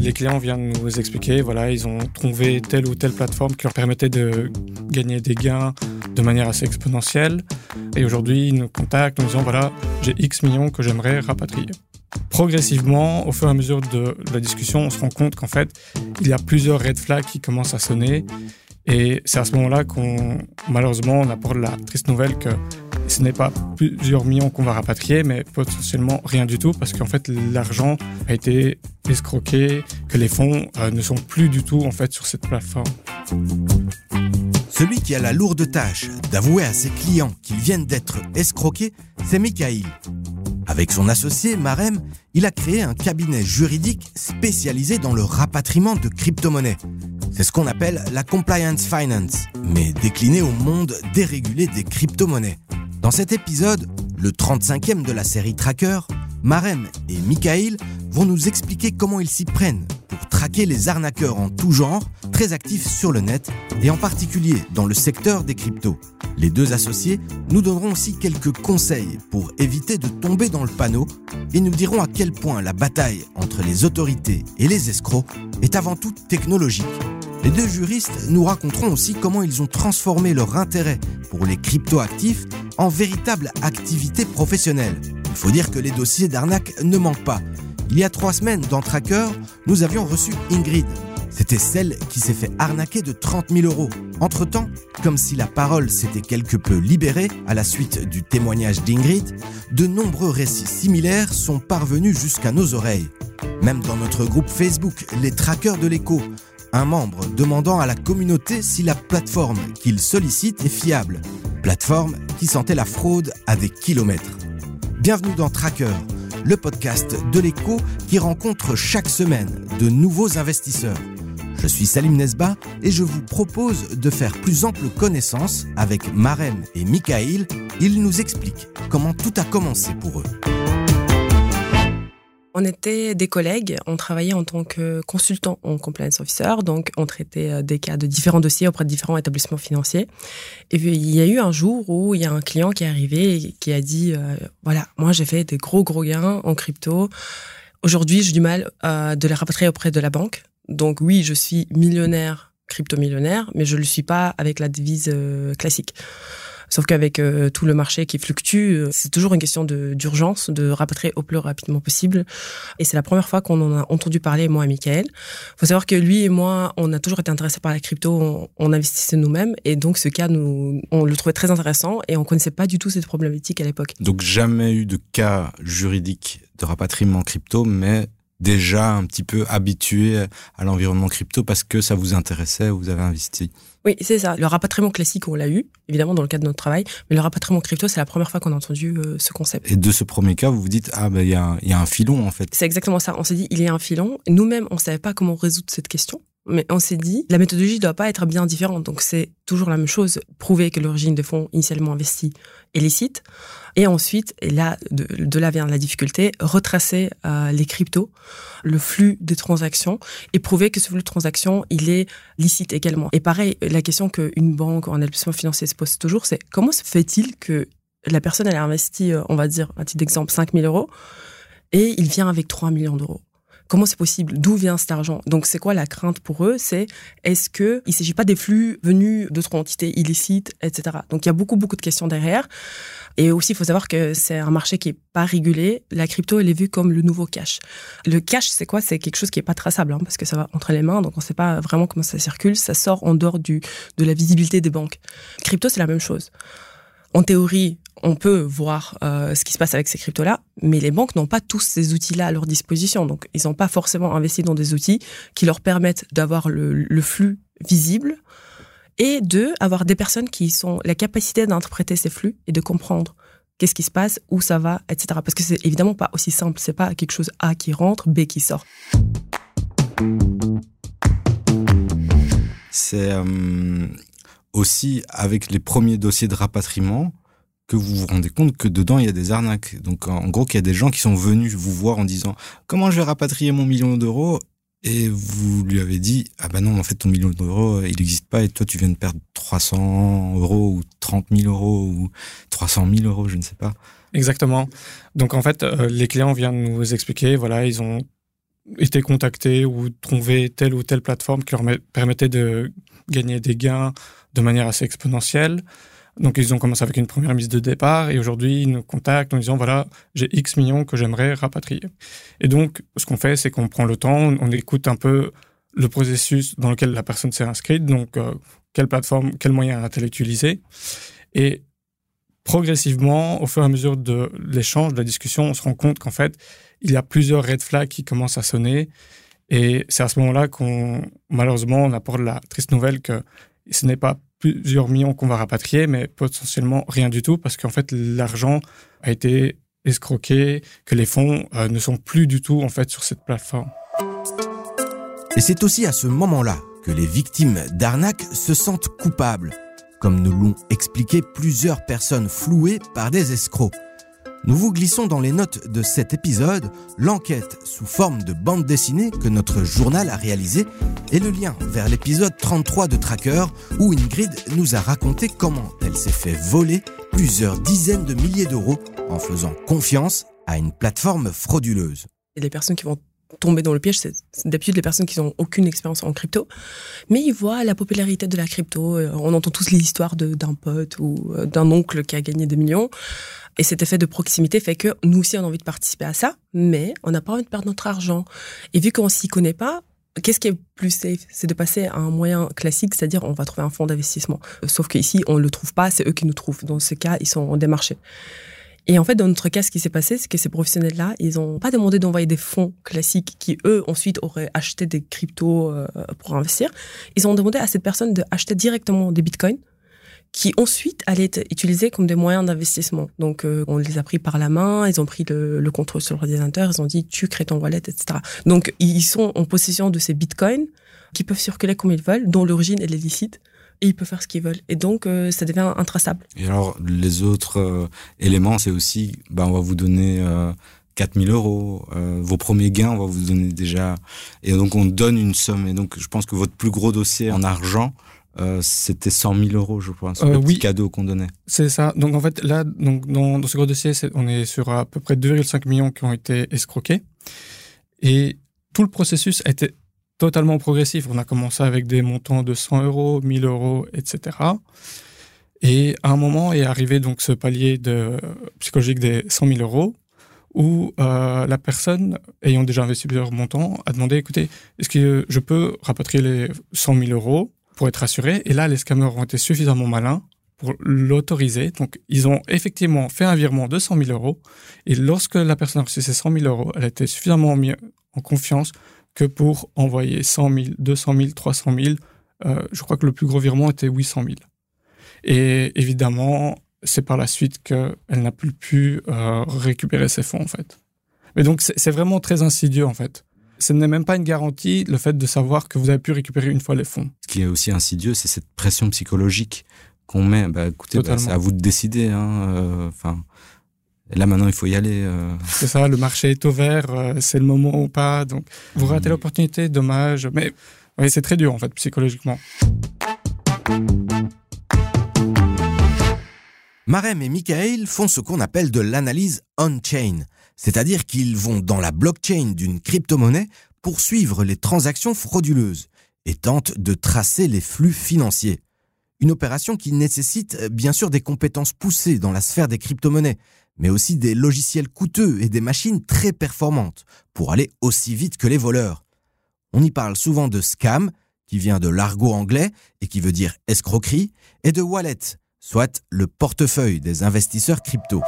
Les clients viennent nous expliquer, voilà, ils ont trouvé telle ou telle plateforme qui leur permettait de gagner des gains de manière assez exponentielle. Et aujourd'hui, ils nous contactent, nous disant, voilà, j'ai X millions que j'aimerais rapatrier. Progressivement, au fur et à mesure de la discussion, on se rend compte qu'en fait, il y a plusieurs red flags qui commencent à sonner. Et c'est à ce moment-là qu'on, malheureusement, on apporte la triste nouvelle que ce n'est pas plusieurs millions qu'on va rapatrier, mais potentiellement rien du tout, parce qu'en fait, l'argent a été escroqué, que les fonds euh, ne sont plus du tout en fait sur cette plateforme. Celui qui a la lourde tâche d'avouer à ses clients qu'ils viennent d'être escroqués, c'est Michael. Avec son associé Marem, il a créé un cabinet juridique spécialisé dans le rapatriement de crypto-monnaies. C'est ce qu'on appelle la compliance finance, mais décliné au monde dérégulé des crypto-monnaies. Dans cet épisode, le 35e de la série Tracker, Marem et Michael vont nous expliquer comment ils s'y prennent pour traquer les arnaqueurs en tout genre, très actifs sur le net et en particulier dans le secteur des cryptos. Les deux associés nous donneront aussi quelques conseils pour éviter de tomber dans le panneau et nous diront à quel point la bataille entre les autorités et les escrocs est avant tout technologique. Les deux juristes nous raconteront aussi comment ils ont transformé leur intérêt pour les crypto-actifs en véritable activité professionnelle. Il faut dire que les dossiers d'arnaque ne manquent pas. Il y a trois semaines, dans Tracker, nous avions reçu Ingrid. C'était celle qui s'est fait arnaquer de 30 000 euros. Entre-temps, comme si la parole s'était quelque peu libérée à la suite du témoignage d'Ingrid, de nombreux récits similaires sont parvenus jusqu'à nos oreilles. Même dans notre groupe Facebook, les trackers de l'écho, un membre demandant à la communauté si la plateforme qu'il sollicite est fiable. Plateforme qui sentait la fraude à des kilomètres. Bienvenue dans Tracker, le podcast de l'écho qui rencontre chaque semaine de nouveaux investisseurs. Je suis Salim Nesba et je vous propose de faire plus ample connaissance avec Marem et Michael. Ils nous expliquent comment tout a commencé pour eux. On était des collègues, on travaillait en tant que consultant en compliance officer, donc on traitait euh, des cas de différents dossiers auprès de différents établissements financiers. Et il y a eu un jour où il y a un client qui est arrivé et qui a dit euh, voilà, moi j'ai fait des gros gros gains en crypto. Aujourd'hui, j'ai du mal euh, de les rapatrier auprès de la banque. Donc oui, je suis millionnaire, crypto-millionnaire, mais je ne le suis pas avec la devise classique. Sauf qu'avec euh, tout le marché qui fluctue, euh, c'est toujours une question d'urgence, de, rapatrier au plus rapidement possible. Et c'est la première fois qu'on en a entendu parler, moi et Michael. faut savoir que lui et moi, on a toujours été intéressés par la crypto, on, investissait nous-mêmes. Et donc ce cas, nous, on le trouvait très intéressant et on connaissait pas du tout cette problématique à l'époque. Donc jamais eu de cas juridique de rapatriement crypto, mais déjà un petit peu habitué à l'environnement crypto parce que ça vous intéressait, vous avez investi. Oui, c'est ça. Le rapatriement classique, on l'a eu, évidemment, dans le cadre de notre travail. Mais le rapatriement crypto, c'est la première fois qu'on a entendu euh, ce concept. Et de ce premier cas, vous vous dites, ah, ben, il y, a un filon, en fait. C'est exactement ça. On s'est dit, il y a un filon. Nous-mêmes, on savait pas comment résoudre cette question. Mais on s'est dit, la méthodologie ne doit pas être bien différente. Donc, c'est toujours la même chose. Prouver que l'origine de fonds initialement investis est licite. Et ensuite, et là, de, là vient la difficulté, retracer euh, les cryptos, le flux des transactions et prouver que ce flux de transactions, il est licite également. Et pareil, la question qu'une banque ou un établissement financier se pose toujours, c'est comment se fait-il que la personne, elle a investi, euh, on va dire, un titre d'exemple, 5 000 euros et il vient avec 3 millions d'euros? Comment c'est possible D'où vient cet argent? Donc, c'est quoi la crainte pour eux? C'est est-ce que il s'agit pas des flux venus d'autres entités illicites, etc. Donc, il y a beaucoup, beaucoup de questions derrière. Et aussi, il faut savoir que c'est un marché qui est pas régulé. La crypto, elle est vue comme le nouveau cash. Le cash, c'est quoi? C'est quelque chose qui est pas traçable, hein, parce que ça va entre les mains, donc on sait pas vraiment comment ça circule. Ça sort en dehors du de la visibilité des banques. Crypto, c'est la même chose. En théorie, on peut voir euh, ce qui se passe avec ces cryptos-là, mais les banques n'ont pas tous ces outils-là à leur disposition. Donc, ils n'ont pas forcément investi dans des outils qui leur permettent d'avoir le, flux visible et de avoir des personnes qui ont la capacité d'interpréter ces flux et de comprendre qu'est-ce qui se passe, où ça va, etc. Parce que c'est évidemment pas aussi simple. C'est pas quelque chose A qui rentre, B qui sort. C'est euh, aussi avec les premiers dossiers de rapatriement que vous vous rendez compte que dedans il y a des arnaques. Donc en gros qu'il y a des gens qui sont venus vous voir en disant comment je vais rapatrier mon million d'euros? Et vous lui avez dit ah ben non en fait ton million d'euros il n'existe pas et toi tu viens de perdre 300 euros ou 30 000 euros ou 300 000 euros je ne sais pas. Exactement. Donc en fait, euh, les clients viennent nous expliquer, voilà, ils ont été contactés ou trouvé telle ou telle plateforme qui leur permettait de gagner des gains de manière assez exponentielle. Donc ils ont commencé avec une première mise de départ et aujourd'hui ils nous contactent en disant voilà j'ai X millions que j'aimerais rapatrier. Et donc ce qu'on fait c'est qu'on prend le temps, on écoute un peu le processus dans lequel la personne s'est inscrite, donc euh, quelle plateforme, quel moyen a-t-elle utilisé? Et progressivement, au fur et à mesure de l'échange, de la discussion, on se rend compte qu'en fait, il y a plusieurs red flags qui commencent à sonner. Et c'est à ce moment-là qu'on, malheureusement, on apporte la triste nouvelle que ce n'est pas plusieurs millions qu'on va rapatrier, mais potentiellement rien du tout, parce qu'en fait, l'argent a été escroqué, que les fonds euh, ne sont plus du tout en fait sur cette plateforme. Et c'est aussi à ce moment-là que les victimes d'arnaque se sentent coupables, comme nous l'ont expliqué plusieurs personnes flouées par des escrocs. Nous vous glissons dans les notes de cet épisode l'enquête sous forme de bande dessinée que notre journal a réalisée et le lien vers l'épisode 33 de Tracker où Ingrid nous a raconté comment elle s'est fait voler plusieurs dizaines de milliers d'euros en faisant confiance à une plateforme frauduleuse. Et les personnes qui vont tomber dans le piège, c'est d'habitude les personnes qui n'ont aucune expérience en crypto, mais ils voient la popularité de la crypto. Euh, on entend tous les histoires d'un pote ou euh, d'un oncle qui a gagné des millions. Et cet effet de proximité fait que nous aussi on a envie de participer à ça, mais on n'a pas envie de perdre notre argent. Et vu qu'on s'y connaît pas, Qu'est-ce qui est plus safe? C'est de passer à un moyen classique, c'est-à-dire on va trouver un fonds d'investissement. Sauf qu'ici, on ne le trouve pas, c'est eux qui nous trouvent. Dans ce cas, ils sont démarchés. Et en fait, dans notre cas, ce qui s'est passé, c'est que ces professionnels-là, ils n'ont pas demandé d'envoyer des fonds classiques qui, eux, ensuite auraient acheté des cryptos euh, pour investir. Ils ont demandé à cette personne d'acheter directement des bitcoins qui ensuite allaient être utilisés comme des moyens d'investissement. Donc, euh, on les a pris par la main, ils ont pris le, le contrôle sur l'ordinateur, ils ont dit tu crées ton wallet, etc. Donc, ils sont en possession de ces bitcoins qui peuvent circuler comme ils veulent, dont l'origine est licite et ils peuvent faire ce qu'ils veulent. Et donc, euh, ça devient intraçable. Et alors, les autres euh, éléments, c'est aussi, ben, on va vous donner euh, 4000 euros. Euh, vos premiers gains, on va vous donner déjà. Et donc, on donne une somme. Et donc, je pense que votre plus gros dossier en argent, c'était 100 000 euros, je pense, le petit cadeau qu'on donnait. C'est ça. Donc, en fait, là, donc, dans, dans ce gros dossier, on est sur à peu près 2,5 millions qui ont été escroqués. Et tout le processus a été totalement progressif. On a commencé avec des montants de 100 euros, 1000 euros, etc. Et à un moment est arrivé donc ce palier psychologique des 100 000 euros où euh, la personne ayant déjà investi plusieurs montants a demandé écoutez, est-ce que je peux rapatrier les 100 000 euros pour être assuré? Et là, les scammers ont été suffisamment malins pour l'autoriser. Donc, ils ont effectivement fait un virement de 100 000 euros. Et lorsque la personne a reçu ces 100 000 euros, elle été suffisamment en confiance que pour envoyer 100 000, 200 000, 300 000. je crois que le plus gros virement était 800 000. Et évidemment, c'est par la suite qu'elle n'a plus pu euh, récupérer ses fonds, en fait. Mais donc, c'est vraiment très insidieux, en fait. Ce n'est même pas une garantie, le fait de savoir que vous avez pu récupérer une fois les fonds. Ce qui est aussi insidieux, c'est cette pression psychologique qu'on met. Bah, écoutez, bah, c'est à vous de décider. Hein, euh, enfin, et là maintenant, il faut y aller. Euh. C'est ça, le marché est ouvert, euh, c'est le moment ou pas. Donc, vous ratez l'opportunité, dommage. Mais oui, c'est très dur en fait, psychologiquement. Marem et Michael font ce qu'on appelle de l'analyse on-chain, c'est-à-dire qu'ils vont dans la blockchain d'une crypto-monnaie pour suivre les transactions frauduleuses et tentent de tracer les flux financiers. Une opération qui nécessite bien sûr des compétences poussées dans la sphère des crypto-monnaies, mais aussi des logiciels coûteux et des machines très performantes pour aller aussi vite que les voleurs. On y parle souvent de scam, qui vient de l'argot anglais et qui veut dire escroquerie, et de wallet, soit le portefeuille des investisseurs crypto.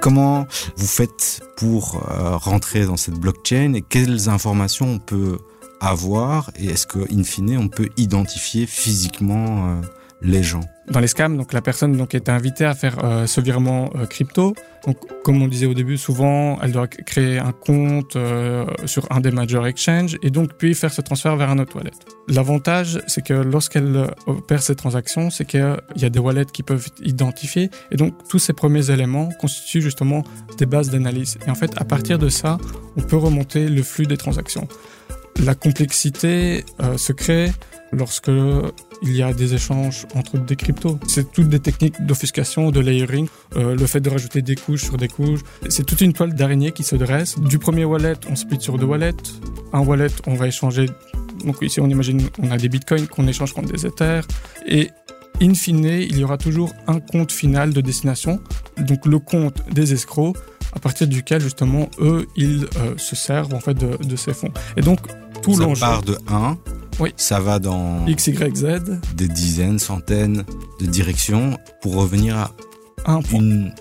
Comment vous faites pour euh, rentrer dans cette blockchain et quelles informations on peut avoir et est-ce qu'in fine on peut identifier physiquement euh, les gens? Dans les scams, donc la personne donc est invitée à faire euh, ce virement euh, crypto. Donc, comme on disait au début, souvent, elle doit créer un compte euh, sur un des major exchanges et donc puis faire ce transfert vers un autre wallet. L'avantage, c'est que lorsqu'elle opère ces transactions, c'est qu'il y a des wallets qui peuvent identifier et donc tous ces premiers éléments constituent justement des bases d'analyse. Et en fait, à partir de ça, on peut remonter le flux des transactions. La complexité euh, se crée lorsque il y a des échanges entre des cryptos. C'est toutes des techniques d'offuscation, de layering, euh, le fait de rajouter des couches sur des couches. C'est toute une toile d'araignée qui se dresse. Du premier wallet, on split sur deux wallets. Un wallet, on va échanger. Donc ici, on imagine, on a des bitcoins qu'on échange contre des ethers. Et in fine, il y aura toujours un compte final de destination. Donc le compte des escrocs à partir duquel justement eux ils euh, se servent en fait de, de ces fonds. Et donc tout Ça l'enjeu part de 1, Oui. ça va dans X Y Z des dizaines, centaines de directions pour revenir à un point. une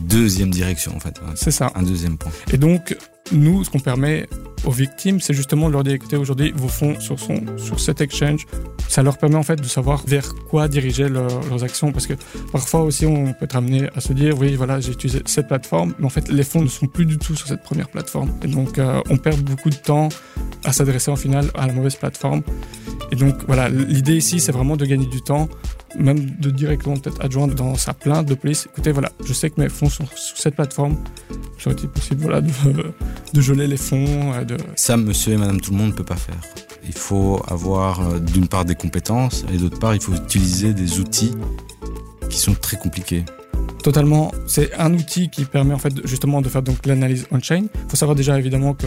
deuxième direction en fait. C'est ça. Un deuxième point. Et donc, nous, ce qu'on permet aux victimes, c'est justement de leur dire, écoutez, aujourd'hui, vos fonds sur, son, sur cet exchange, ça leur permet en fait de savoir vers quoi diriger leur- leurs actions. Parce que parfois aussi, on peut être amené à se dire, oui, voilà, j'ai utilisé cette plateforme, mais en fait, les fonds ne sont plus du tout sur cette première plateforme. Et donc, euh, on perd beaucoup de temps à s'adresser en final à la mauvaise plateforme. Et donc, voilà, l'idée ici, c'est vraiment de gagner du temps, même de directement peut-être adjoindre dans sa plainte de police, écoutez, voilà, je sais que mes fonds sont sur cette plateforme, serait-il possible, voilà, de, de geler les fonds, euh, de, Ça, monsieur et madame tout le monde ne peut pas faire. Il faut avoir euh, d'une part des compétences et d'autre part, il faut utiliser des outils qui sont très compliqués. Totalement. C'est un outil qui permet en fait justement de faire donc l'analyse on-chain. Il faut savoir déjà évidemment que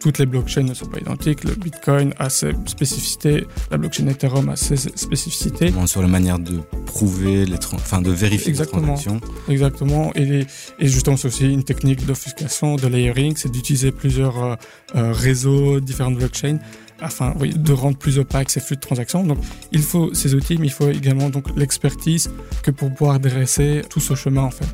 toutes les blockchains ne sont pas identiques. Le Bitcoin a ses spécificités, la blockchain Ethereum a ses spécificités. Sur la manière de prouver les enfin de vérifier Exactement. les transactions. Exactement. Et, les- et justement, c'est aussi une technique d'offuscation, de layering, c'est d'utiliser plusieurs euh, euh, réseaux, différentes blockchains, afin oui, de rendre plus opaques ces flux de transactions. Donc, il faut ces outils, mais il faut également donc l'expertise que pour pouvoir dresser tout ce chemin en fait.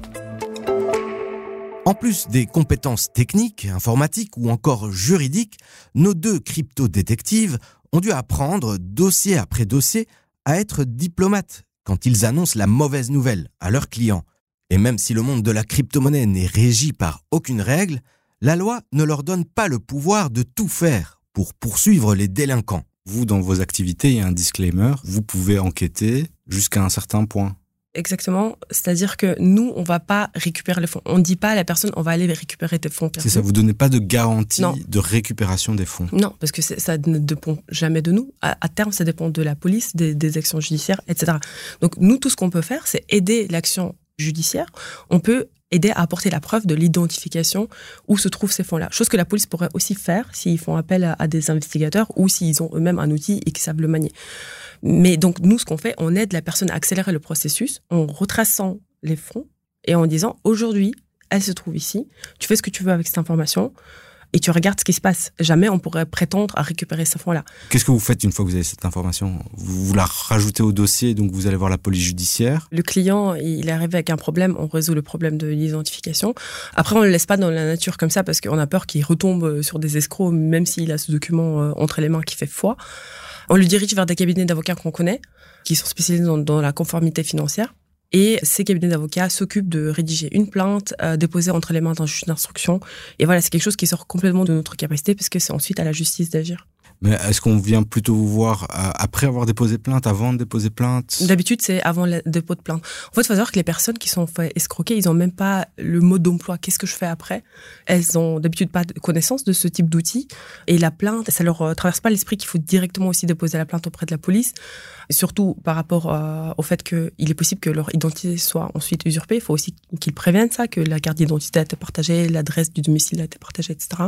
En plus des compétences techniques, informatiques ou encore juridiques, nos deux crypto-détectives ont dû apprendre, dossier après dossier, à être diplomates quand ils annoncent la mauvaise nouvelle à leurs clients. Et même si le monde de la crypto-monnaie n'est régi par aucune règle, la loi ne leur donne pas le pouvoir de tout faire pour poursuivre les délinquants. Vous, dans vos activités, il y a un disclaimer. Vous pouvez enquêter jusqu'à un certain point. Exactement. C'est-à-dire que nous, on va pas récupérer les fonds. On ne dit pas à la personne, on va aller récupérer tes fonds. C'est ça, vous donnez pas de garantie Non. de récupération des fonds. Non, parce que ça ne dépend jamais de nous. À, à terme, ça dépend de la police, des, des actions judiciaires, etc. Donc nous, tout ce qu'on peut faire, c'est aider l'action judiciaire. On peut aider à apporter la preuve de l'identification où se trouvent ces fonds-là. Chose que la police pourrait aussi faire s'ils font appel à, des investigateurs ou s'ils ont eux-mêmes un outil et qu'ils savent le manier. Mais donc nous, ce qu'on fait, on aide la personne à accélérer le processus en retraçant les fonds et en disant aujourd'hui, elle se trouve ici, tu fais ce que tu veux avec cette information et tu regardes ce qui se passe. Jamais on pourrait prétendre à récupérer ces fonds-là. Qu'est-ce que vous faites une fois que vous avez cette information? Vous, vous la rajoutez au dossier, donc vous allez voir la police judiciaire. Le client, il est arrivé avec un problème, on résout le problème de l'identification. Après, on ne le laisse pas dans la nature comme ça parce qu'on a peur qu'il retombe euh, sur des escrocs, même s'il a ce document euh, entre les mains qui fait foi. On le dirige vers des cabinets d'avocats qu'on connaît, qui sont spécialisés dans, dans la conformité financière. Et ces cabinets d'avocats s'occupent de rédiger une plainte, euh, déposer entre les mains d'un juge d'instruction. Et voilà, c'est quelque chose qui sort complètement de notre capacité parce que c'est ensuite à la justice d'agir. Mais est-ce qu'on vient plutôt vous voir euh, après avoir déposé plainte, avant de déposer plainte? D'habitude, c'est avant le dépôt de plainte. En fait, il faut savoir que les personnes qui sont fait escroquer, ils ont même pas le mode d'emploi. Qu'est-ce que je fais après? Elles ont d'habitude pas de connaissance de ce type d'outil. Et la plainte, ça leur euh, traverse pas l'esprit qu'il faut directement aussi déposer la plainte auprès de la police. Surtout par rapport euh, au fait qu'il est possible que leur identité soit ensuite usurpée. Il faut aussi qu'ils préviennent ça, que la carte d'identité a été partagée, l'adresse du domicile a été partagée, etc.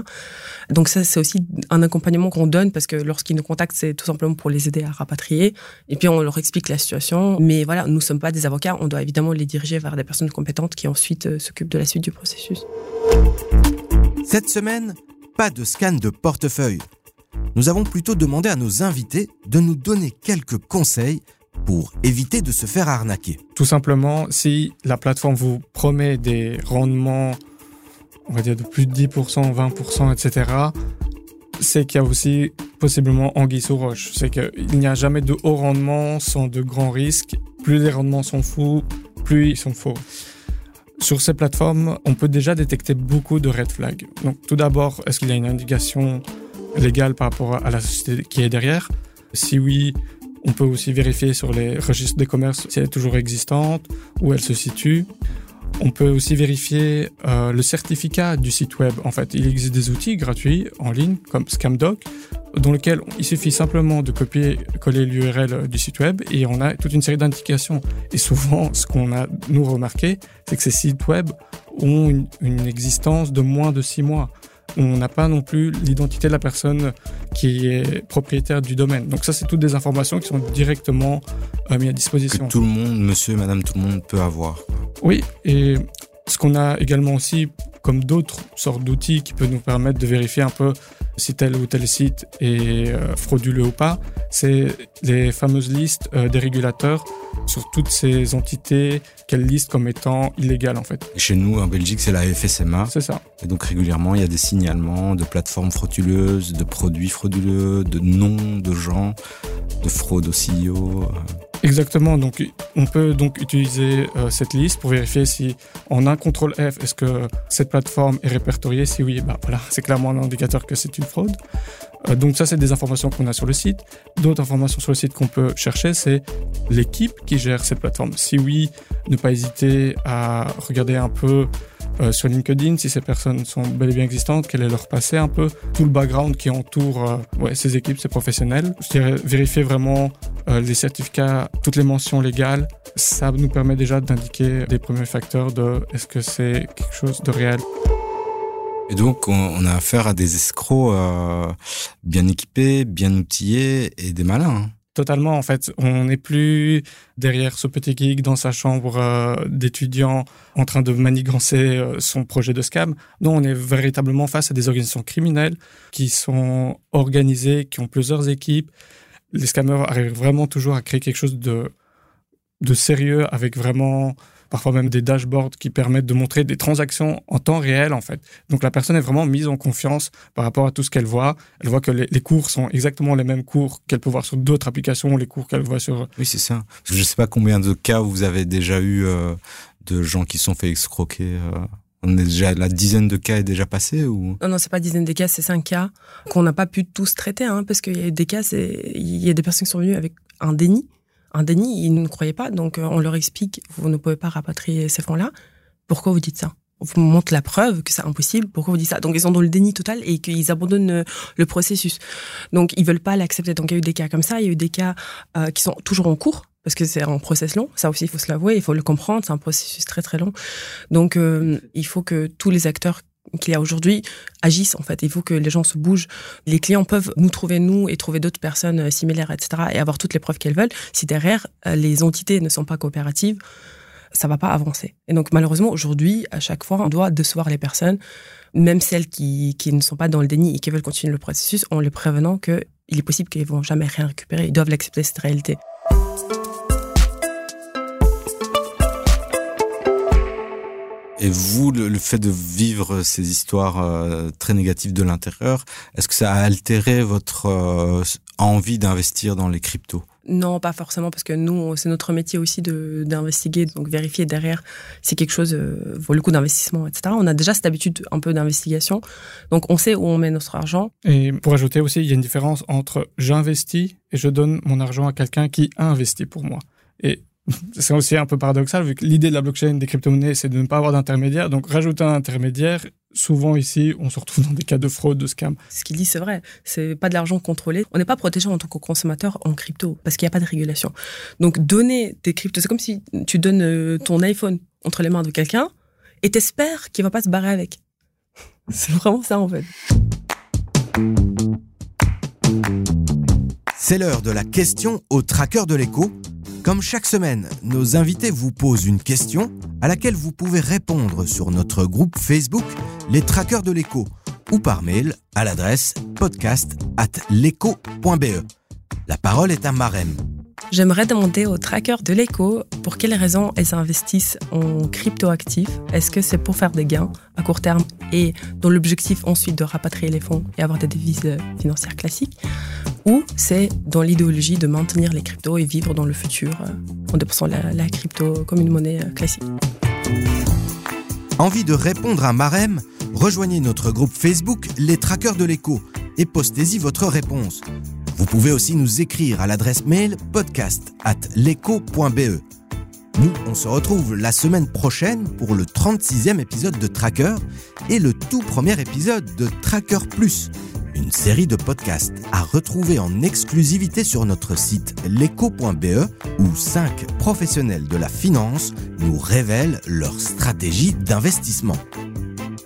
Donc ça, c'est aussi un accompagnement qu'on donne parce que lorsqu'ils nous contactent, c'est tout simplement pour les aider à rapatrier. Et puis on leur explique la situation. Mais voilà, nous ne sommes pas des avocats. On doit évidemment les diriger vers des personnes compétentes qui ensuite euh, s'occupent de la suite du processus. Cette semaine, pas de scan de portefeuille. Nous avons plutôt demandé à nos invités de nous donner quelques conseils pour éviter de se faire arnaquer. Tout simplement, si la plateforme vous promet des rendements, on va dire de plus de 10%, 20%, etc., c'est qu'il y a aussi possiblement anguille sous roche. C'est qu'il n'y a jamais de haut rendement sans de grands risques. Plus les rendements sont fous, plus ils sont faux. Sur ces plateformes, on peut déjà détecter beaucoup de red flags. Donc, tout d'abord, est-ce qu'il y a une indication légale par rapport à la société qui est derrière? Si oui, on peut aussi vérifier sur les registres des commerces si elle est toujours existante, où elle se situe. On peut aussi vérifier euh, le certificat du site web. En fait, il existe des outils gratuits en ligne comme ScamDoc dans lequel il suffit simplement de copier-coller l'URL du site web et on a toute une série d'indications. Et souvent, ce qu'on a nous remarqué, c'est que ces sites web ont une, une existence de moins de six mois on n'a pas non plus l'identité de la personne qui est propriétaire du domaine. Donc ça, c'est toutes des informations qui sont directement euh, mises à disposition. Que tout le monde, monsieur, madame, tout le monde peut avoir. Oui, et ce qu'on a également aussi, comme d'autres sortes d'outils qui peuvent nous permettre de vérifier un peu si tel ou tel site est euh, frauduleux ou pas, c'est les fameuses listes euh, des régulateurs sur toutes ces entités qu'elles listent comme étant illégales en fait. chez nous, en Belgique, c'est la FSMA. C'est ça. Et donc régulièrement, il y a des signalements de plateformes frauduleuses, de produits frauduleux, de noms de gens, de fraude au CEO. Exactement. Donc, on peut donc utiliser euh, cette liste pour vérifier si, en un contrôle F, est-ce que cette plateforme est répertoriée? Si oui, bah voilà, c'est clairement un indicateur que c'est une fraude. Euh, donc ça, c'est des informations qu'on a sur le site. D'autres informations sur le site qu'on peut chercher, c'est l'équipe qui gère cette plateforme. Si oui, ne pas hésiter à regarder un peu euh, sur LinkedIn si ces personnes sont bel et bien existantes, quel est leur passé un peu, tout le background qui entoure ces équipes, ces professionnels. Je dirais vérifier vraiment les certificats, toutes les mentions légales. Ça nous permet déjà d'indiquer des premiers facteurs de est-ce que c'est quelque chose de réel. Et donc, on, a affaire à des escrocs euh, bien équipés, bien outillés et des malins. Hein. Totalement, en fait. On n'est plus derrière ce petit geek dans sa chambre euh, d'étudiant en train de manigancer euh, son projet de scam. Non, on est véritablement face à des organisations criminelles qui sont organisées, qui ont plusieurs équipes. Les scammers arrivent vraiment toujours à créer quelque chose de, de sérieux avec vraiment parfois même des dashboards qui permettent de montrer des transactions en temps réel en fait. Donc la personne est vraiment mise en confiance par rapport à tout ce qu'elle voit. Elle voit que les, cours sont exactement les mêmes cours qu'elle peut voir sur d'autres applications, les cours qu'elle voit sur... Oui, c'est ça. je ne sais pas combien de cas vous avez déjà eu euh, de gens qui sont fait escroquer. Euh. On déjà la dizaine de cas est déjà passée ou? Non non c'est pas dizaine de cas c'est cinq cas qu'on n'a pas pu tous traiter hein, parce qu'il y a des cas il y a des personnes qui sont venues avec un déni un déni, ils ne croyaient pas. Donc, euh, on leur explique, vous ne pouvez pas rapatrier ces fonds-là. Pourquoi vous dites ça? On vous montre la preuve que c'est impossible. Pourquoi vous dites ça? Donc, ils sont dans le déni total et qu'ils abandonnent euh, le processus. Donc, ils veulent pas l'accepter. Donc, il y a eu des cas comme ça. Il y a eu des cas euh, qui sont toujours en cours parce que c'est un process long. Ça aussi, il faut se l'avouer, il faut le comprendre. C'est un processus très très long. Donc, il faut que tous les acteurs qu'il y a aujourd'hui agissent en fait. Il faut que les gens se bougent. Les clients peuvent nous trouver nous et trouver d'autres personnes euh, similaires, etc. et avoir toutes les preuves qu'elles veulent. Si derrière euh, les entités ne sont pas coopératives, ça va pas avancer. Et donc malheureusement aujourd'hui, à chaque fois, on doit décevoir les personnes, même celles qui, qui ne sont pas dans le déni et qui veulent continuer le processus, en les prévenant qu'il est possible qu'ils vont jamais rien récupérer. Ils doivent l'accepter cette réalité. Et vous, le, fait de vivre ces histoires euh, très négatives de l'intérieur, est-ce que ça a altéré votre euh, envie d'investir dans les cryptos? Non, pas forcément, parce que nous, c'est notre métier aussi d'investiguer, donc vérifier derrière si quelque chose euh, vaut le coup d'investissement, etc. On a déjà cette habitude un peu d'investigation, donc on sait où on met notre argent. Et pour ajouter aussi, il y a une différence entre j'investis et je donne mon argent à quelqu'un qui a investi pour moi. Et c'est aussi un peu paradoxal vu que l'idée de la blockchain des crypto-monnaies c'est de ne pas avoir d'intermédiaire. Donc rajouter un intermédiaire, souvent ici on se retrouve dans des cas de fraude, de scam. Ce qu'il dit c'est vrai, c'est pas de l'argent contrôlé. On n'est pas protégé en tant que consommateur en crypto parce qu'il n'y a pas de régulation. Donc donner des cryptos, c'est comme si tu donnes euh, ton iPhone entre les mains de quelqu'un et t'espères qu'il va pas se barrer avec. c'est vraiment ça en fait. C'est l'heure de la question au tracker de l'écho comme chaque semaine, nos invités vous posent une question à laquelle vous pouvez répondre sur notre groupe Facebook Les Traqueurs de l'écho ou par mail à l'adresse podcast at La parole est à Marem. J'aimerais demander aux trackers de l'écho pour quelles raisons elles investissent en crypto-actifs? Est-ce que c'est pour faire des gains à court terme et dans l'objectif ensuite de rapatrier les fonds et avoir des devises financières classiques? Ou c'est dans l'idéologie de maintenir les cryptos et vivre dans le futur euh, en dépensant la, crypto comme une monnaie euh, classique. Envie de répondre à Marem? Rejoignez notre groupe Facebook Les Traqueurs de l'écho et postez-y votre réponse. Vous pouvez aussi nous écrire à l'adresse mail podcast at Nous, on se retrouve la semaine prochaine pour le 36e épisode de Tracker et le tout premier épisode de Tracker Plus, une série de podcasts à retrouver en exclusivité sur notre site leco.be où cinq professionnels de la finance nous révèlent leur stratégie d'investissement.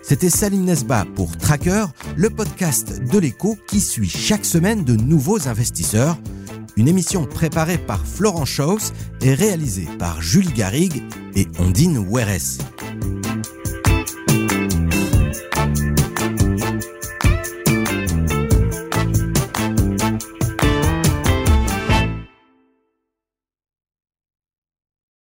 C'était Salim Nesba pour Tracker, le podcast de l'écho qui suit chaque semaine de nouveaux investisseurs une émission préparée par Florent Schaus et réalisée par Julie Garrigue et Ondine Weres.